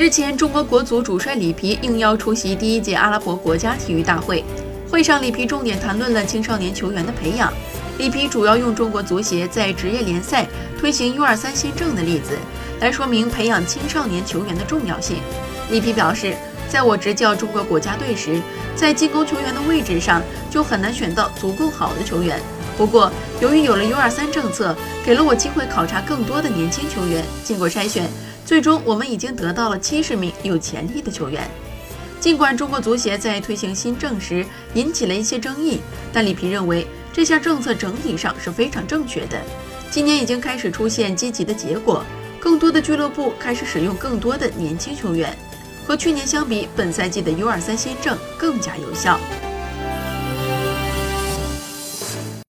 日前，中国国足主帅里皮应邀出席第一届阿拉伯国家体育大会。会上，里皮重点谈论了青少年球员的培养。里皮主要用中国足协在职业联赛推行 U23 新政的例子来说明培养青少年球员的重要性。里皮表示，在我执教中国国家队时，在进攻球员的位置上就很难选到足够好的球员。不过，由于有了 U23 政策，给了我机会考察更多的年轻球员。经过筛选。最终，我们已经得到了七十名有潜力的球员。尽管中国足协在推行新政时引起了一些争议，但里皮认为这项政策整体上是非常正确的。今年已经开始出现积极的结果，更多的俱乐部开始使用更多的年轻球员。和去年相比，本赛季的 U23 新政更加有效。